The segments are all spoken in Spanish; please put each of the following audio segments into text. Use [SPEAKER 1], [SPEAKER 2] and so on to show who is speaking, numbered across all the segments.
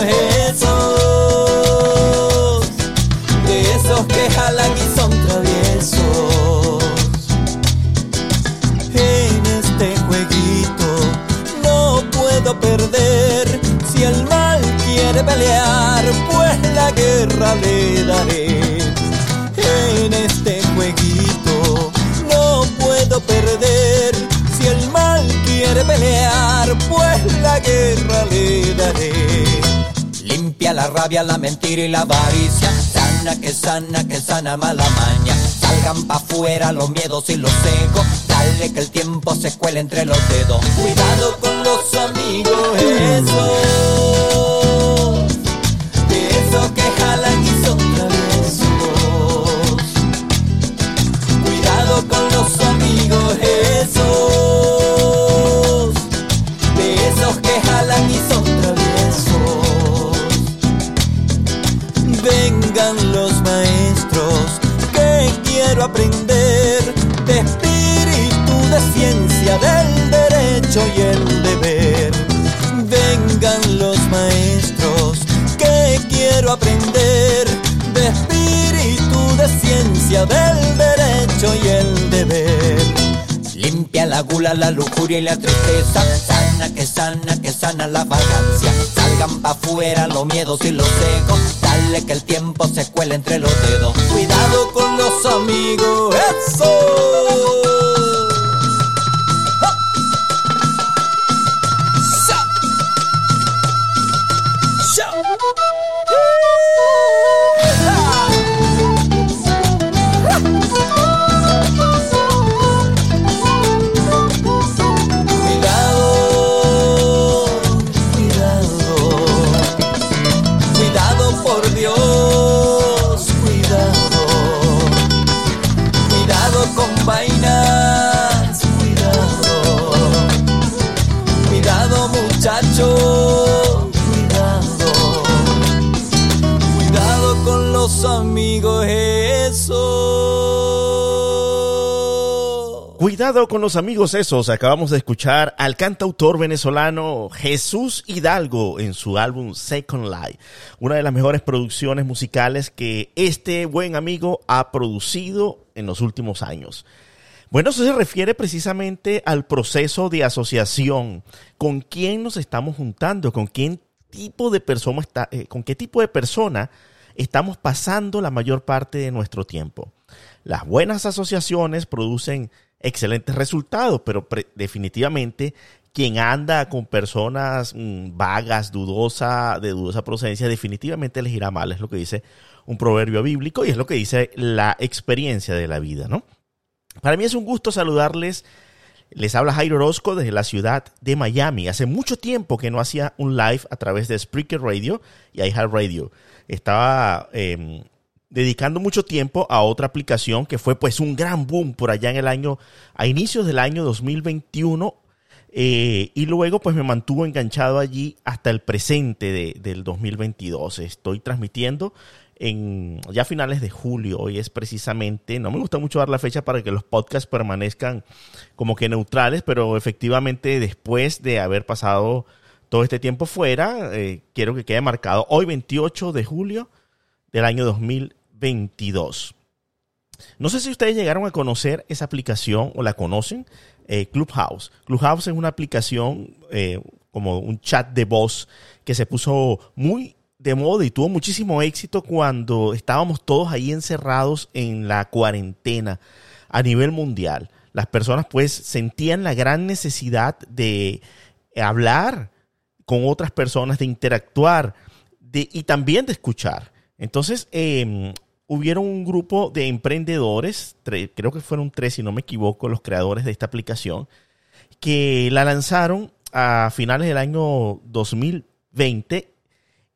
[SPEAKER 1] amigos la rabia, la mentira y la avaricia. Sana que sana, que sana mala maña. Salgan pa' afuera los miedos y los egos. Dale que el tiempo se cuele entre los dedos. Cuidado con los amigos, esos. Maestros que quiero aprender de espíritu, de ciencia, del derecho y el deber. Vengan los maestros que quiero aprender de espíritu, de ciencia, del derecho y el deber. La gula, la lujuria y la tristeza. Sana que sana, que sana la vagancia. Salgan pa' afuera los miedos y los egos. Dale que el tiempo se cuele entre los dedos. Cuidado con los amigos, eso. Cuidado con los amigos esos.
[SPEAKER 2] Acabamos de escuchar al cantautor venezolano Jesús Hidalgo en su álbum Second Life. Una de las mejores producciones musicales que este buen amigo ha producido en los últimos años. Bueno, eso se refiere precisamente al proceso de asociación. ¿Con quién nos estamos juntando? ¿Con quién tipo de persona está, eh, con qué tipo de persona estamos pasando la mayor parte de nuestro tiempo? Las buenas asociaciones producen excelentes resultados, pero definitivamente quien anda con personas mm, vagas, dudosa, de dudosa procedencia, definitivamente les irá mal, es lo que dice un proverbio bíblico y es lo que dice la experiencia de la vida, ¿no? Para mí es un gusto saludarles. Les habla Jairo Orozco desde la ciudad de Miami. Hace mucho tiempo que no hacía un live a través de Spreaker Radio y iHeartRadio. Estaba eh, dedicando mucho tiempo a otra aplicación que fue pues un gran boom por allá en el año, a inicios del año 2021. eh, y luego pues me mantuvo enganchado allí hasta el presente de- del 2022. Estoy transmitiendo en ya finales de julio. Hoy es precisamente, no me gusta mucho dar la fecha para que los podcasts permanezcan como que neutrales, pero efectivamente después de haber pasado todo este tiempo fuera, eh, quiero que quede marcado hoy 28 de julio del año 2022. No sé si ustedes llegaron a conocer esa aplicación o la conocen, eh, Clubhouse. Clubhouse es una aplicación eh, como un chat de voz que se puso muy de moda y tuvo muchísimo éxito cuando estábamos todos ahí encerrados en la cuarentena a nivel mundial. Las personas pues sentían la gran necesidad de hablar con otras personas, de interactuar y también de escuchar. Entonces, eh, hubieron un grupo de emprendedores, creo que fueron tres, si no me equivoco, los creadores de esta aplicación, que la lanzaron a finales del año 2020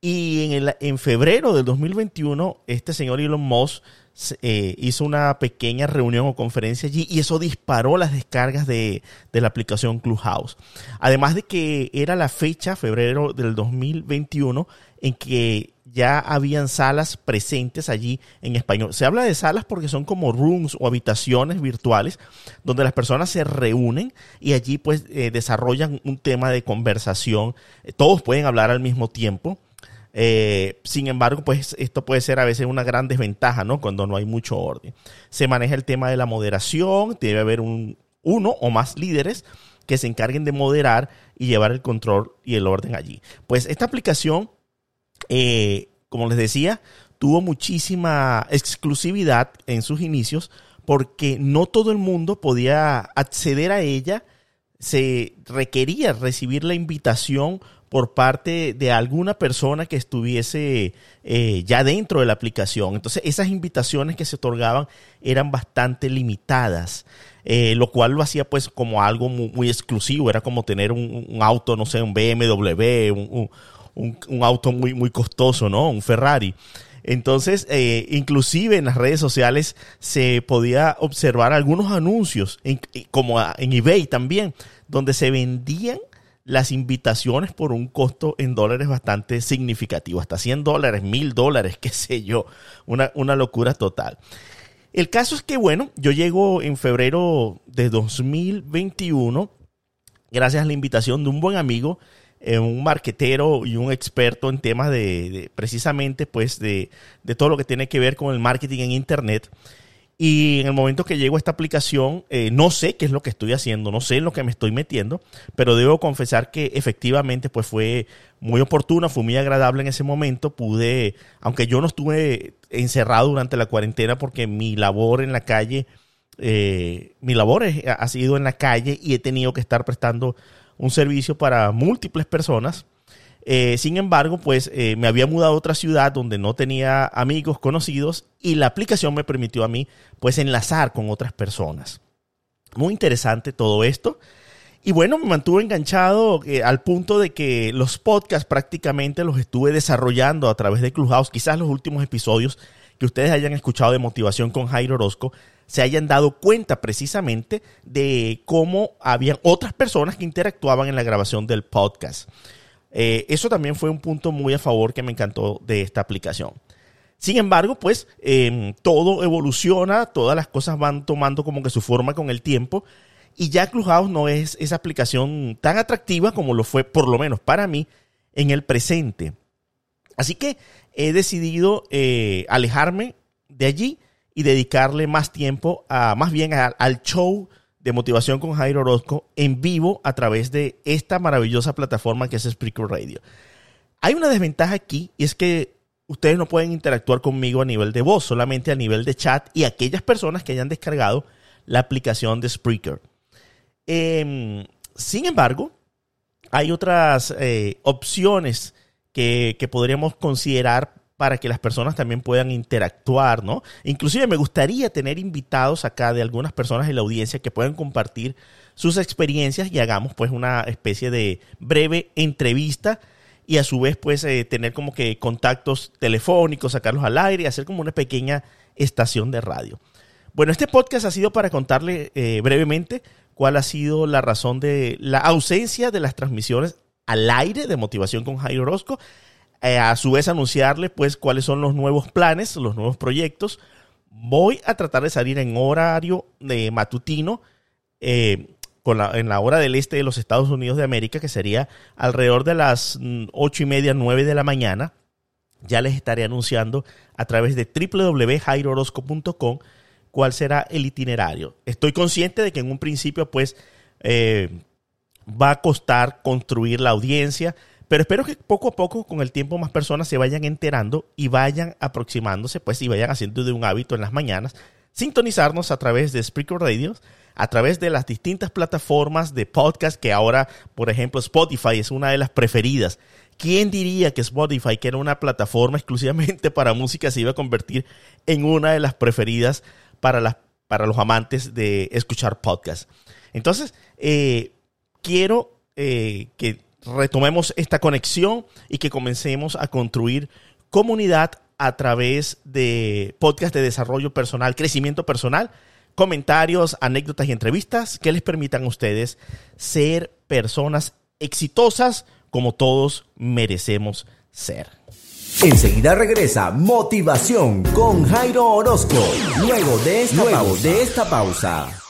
[SPEAKER 2] y en, el- en febrero del 2021 este señor Elon Musk eh, hizo una pequeña reunión o conferencia allí y eso disparó las descargas de, de la aplicación Clubhouse. Además de que era la fecha, febrero del 2021, en que ya habían salas presentes allí en español. Se habla de salas porque son como rooms o habitaciones virtuales donde las personas se reúnen y allí pues eh, desarrollan un tema de conversación. Todos pueden hablar al mismo tiempo. Eh, sin embargo, pues esto puede ser a veces una gran desventaja, ¿no? Cuando no hay mucho orden. Se maneja el tema de la moderación, debe haber un, uno o más líderes que se encarguen de moderar y llevar el control y el orden allí. Pues esta aplicación eh, como les decía, tuvo muchísima exclusividad en sus inicios porque no todo el mundo podía acceder a ella. Se requería recibir la invitación por parte de alguna persona que estuviese eh, ya dentro de la aplicación. Entonces, esas invitaciones que se otorgaban eran bastante limitadas, eh, lo cual lo hacía pues como algo muy, exclusivo. Era como tener un, auto, no sé, un BMW, un, un, auto muy, muy costoso, ¿no? Un Ferrari. Entonces, eh, inclusive en las redes sociales se podía observar algunos anuncios, como en eBay también, donde se vendían las invitaciones por un costo en dólares bastante significativo, hasta 100 dólares, 1000 dólares, qué sé yo, una, una locura total. El caso es que, bueno, yo llego en febrero de 2021, gracias a la invitación de un buen amigo eh, un marquetero y un experto en temas de, precisamente pues de, todo lo que tiene que ver con el marketing en internet. Y en el momento que llego a esta aplicación, eh, no sé qué es lo que estoy haciendo, no sé en lo que me estoy metiendo, pero debo confesar que efectivamente pues fue muy oportuna, fue muy agradable en ese momento. Pude, aunque yo no estuve encerrado durante la cuarentena porque mi labor en la calle, eh, mi labor ha sido en la calle y he tenido que estar prestando un servicio para múltiples personas. Eh, sin embargo, pues eh, me había mudado a otra ciudad donde no tenía amigos conocidos y la aplicación me permitió a mí pues enlazar con otras personas. Muy interesante todo esto. Y bueno, me mantuve enganchado eh, al punto de que los podcasts prácticamente los estuve desarrollando a través de Clubhouse. Quizás los últimos episodios que ustedes hayan escuchado de motivación con Jairo Orozco se hayan dado cuenta precisamente de cómo había otras personas que interactuaban en la grabación del podcast. Eh, eso también fue un punto muy a favor que me encantó de esta aplicación. Sin embargo, pues em, todo evoluciona, todas las cosas van tomando como que su forma con el tiempo y ya Clubhouse no es esa aplicación tan atractiva como lo fue, por lo menos para mí, en el presente. Así que he decidido eh, alejarme de allí y dedicarle más tiempo a, más bien al show de motivación con Jairo Orozco en vivo a través de esta maravillosa plataforma que es Spreaker Radio. Hay una desventaja aquí y es que ustedes no pueden interactuar conmigo a nivel de voz, solamente a nivel de chat y aquellas personas que hayan descargado la aplicación de Spreaker. Em, sin embargo, hay otras eh, opciones que, que podríamos considerar para que las personas también puedan interactuar, ¿no? Inclusive me gustaría tener invitados acá de algunas personas en la audiencia que puedan compartir sus experiencias y hagamos pues una especie de breve entrevista y a su vez pues eh, tener como que contactos telefónicos, sacarlos al aire y hacer como una pequeña estación de radio. Bueno, este podcast ha sido para contarle eh, brevemente cuál ha sido la razón de la ausencia de las transmisiones al aire de motivación con Jairo Orozco eh, a su vez anunciarle pues cuáles son los nuevos planes, los nuevos proyectos. Voy a tratar de salir en horario de matutino eh, con la, en la hora del este de los Estados Unidos de América, que sería alrededor de las mm, ocho y media, nueve de la mañana. Ya les estaré anunciando a través de www.jairorosco.com cuál será el itinerario. Estoy consciente de que en un principio pues eh, va a costar construir la audiencia, pero espero que poco a poco, con el tiempo, más personas se vayan enterando y vayan aproximándose, pues, y vayan haciendo de un hábito en las mañanas, sintonizarnos a través de Spreaker Radio, a través de las distintas plataformas de podcast que ahora, por ejemplo, Spotify es una de las preferidas. ¿Quién diría que Spotify, que era una plataforma exclusivamente para música, se iba a convertir en una de las preferidas para, las, para los amantes de escuchar podcast? Entonces, eh, quiero eh, que retomemos esta conexión y que comencemos a construir comunidad a través de podcast de desarrollo personal, crecimiento personal, comentarios, anécdotas y entrevistas que les permitan a ustedes ser personas exitosas como todos merecemos ser.
[SPEAKER 3] Enseguida regresa Motivación con Jairo Orozco. Luego de esta, Luego de esta pausa.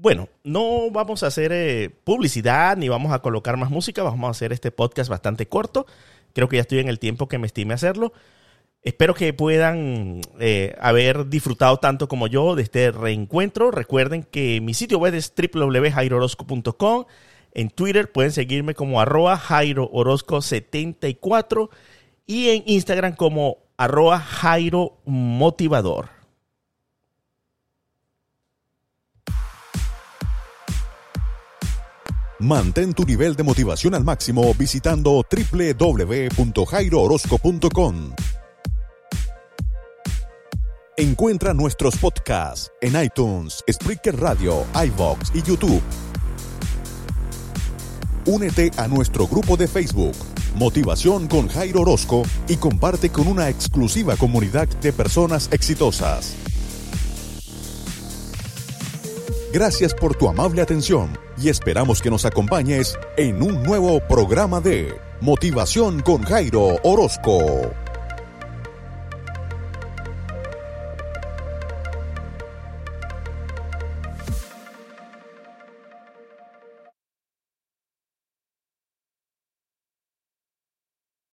[SPEAKER 2] Bueno, no vamos a hacer eh, publicidad ni vamos a colocar más música, vamos a hacer este podcast bastante corto. Creo que ya estoy en el tiempo que me estime hacerlo. Espero que puedan eh, haber disfrutado tanto como yo de este reencuentro. Recuerden que mi sitio web es www.jairorosco.com. En Twitter pueden seguirme como arroba Jairo 74 y en Instagram como arroba Jairo Motivador.
[SPEAKER 4] Mantén tu nivel de motivación al máximo visitando www.jairoorozco.com. Encuentra nuestros podcasts en iTunes, Spreaker Radio, iVox y YouTube. Únete a nuestro grupo de Facebook, Motivación con Jairo Orozco, y comparte con una exclusiva comunidad de personas exitosas. Gracias por tu amable atención y esperamos que nos acompañes en un nuevo programa de Motivación con Jairo Orozco.